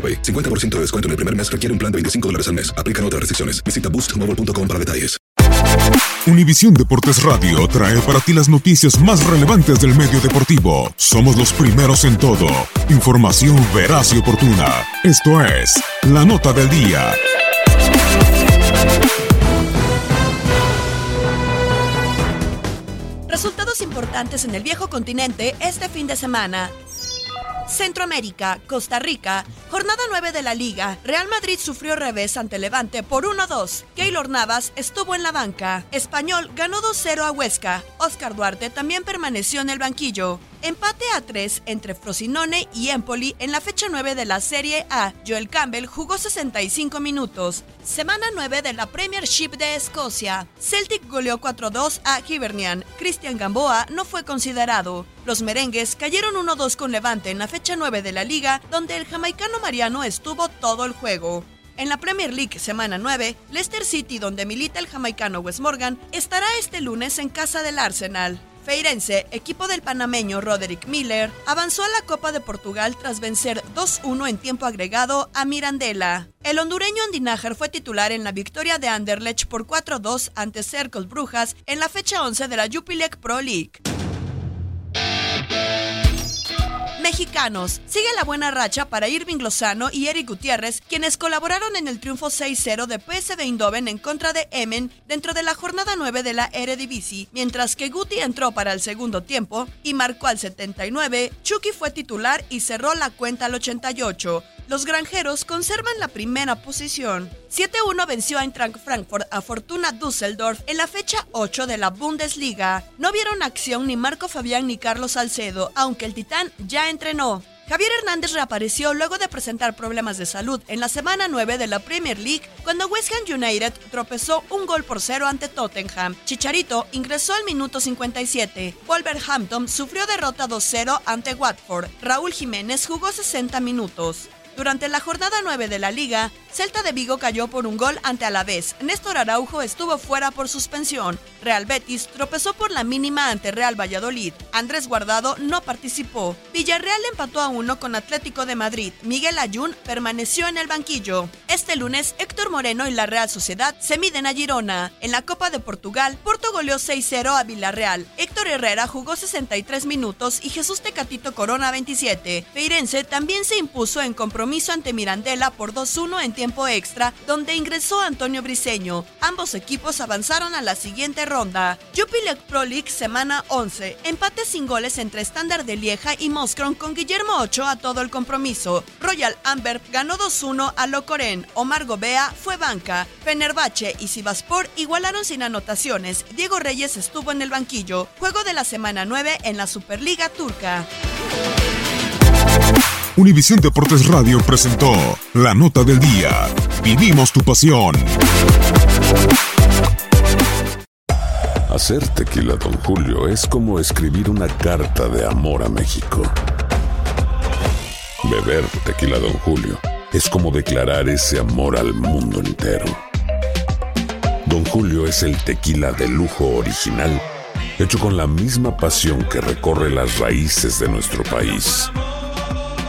AroPay. 50% de descuento en el primer mes requiere un plan de 25 dólares al mes. Aplican otras restricciones. Visita boostmobile.com para detalles. Univisión Deportes Radio trae para ti las noticias más relevantes del medio deportivo. Somos los primeros en todo. Información veraz y oportuna. Esto es La Nota del Día. Resultados importantes en el viejo continente este fin de semana. Centroamérica, Costa Rica, jornada 9 de la Liga. Real Madrid sufrió revés ante Levante por 1-2. Keylor Navas estuvo en la banca. Español ganó 2-0 a Huesca. Oscar Duarte también permaneció en el banquillo. Empate a 3 entre Frosinone y Empoli en la fecha 9 de la Serie A. Joel Campbell jugó 65 minutos. Semana 9 de la Premiership de Escocia. Celtic goleó 4-2 a Hibernian. Christian Gamboa no fue considerado. Los merengues cayeron 1-2 con Levante en la fecha 9 de la liga, donde el jamaicano Mariano estuvo todo el juego. En la Premier League semana 9, Leicester City, donde milita el jamaicano Wes Morgan, estará este lunes en casa del Arsenal. Feirense, equipo del panameño Roderick Miller, avanzó a la Copa de Portugal tras vencer 2-1 en tiempo agregado a Mirandela. El hondureño Andinajar fue titular en la victoria de Anderlecht por 4-2 ante Cercle Brujas en la fecha 11 de la Jupiler Pro League. Mexicanos. Sigue la buena racha para Irving Lozano y Eric Gutiérrez, quienes colaboraron en el triunfo 6-0 de PSV Eindhoven en contra de Emen dentro de la jornada 9 de la Eredivisie, mientras que Guti entró para el segundo tiempo y marcó al 79, Chucky fue titular y cerró la cuenta al 88. Los granjeros conservan la primera posición. 7-1 venció a Eintracht Frankfurt a Fortuna Düsseldorf en la fecha 8 de la Bundesliga. No vieron acción ni Marco Fabián ni Carlos Salcedo, aunque el Titán ya entrenó. Javier Hernández reapareció luego de presentar problemas de salud en la semana 9 de la Premier League cuando West Ham United tropezó un gol por cero ante Tottenham. Chicharito ingresó al minuto 57. Wolverhampton sufrió derrota 2-0 ante Watford. Raúl Jiménez jugó 60 minutos. Durante la jornada 9 de la liga, Celta de Vigo cayó por un gol ante Alavés. Néstor Araujo estuvo fuera por suspensión. Real Betis tropezó por la mínima ante Real Valladolid. Andrés Guardado no participó. Villarreal empató a uno con Atlético de Madrid. Miguel Ayun permaneció en el banquillo. Este lunes, Héctor Moreno y la Real Sociedad se miden a Girona. En la Copa de Portugal, Porto goleó 6-0 a Villarreal. Héctor Herrera jugó 63 minutos y Jesús Tecatito Corona 27. Feirense también se impuso en compromiso ante Mirandela por 2-1 en tiempo extra, donde ingresó Antonio Briseño. Ambos equipos avanzaron a la siguiente ronda. Jupiler Pro League semana 11. Empate sin goles entre Standard de Lieja y Moskron con Guillermo Ocho a todo el compromiso. Royal Amber ganó 2-1 a Locoren. Omar Gobea fue banca. Fenerbahce y Sivaspor igualaron sin anotaciones. Diego Reyes estuvo en el banquillo. Juego de la semana 9 en la Superliga Turca. Univisión Deportes Radio presentó la nota del día. Vivimos tu pasión. Hacer tequila, don Julio, es como escribir una carta de amor a México. Beber tequila, don Julio, es como declarar ese amor al mundo entero. Don Julio es el tequila de lujo original, hecho con la misma pasión que recorre las raíces de nuestro país.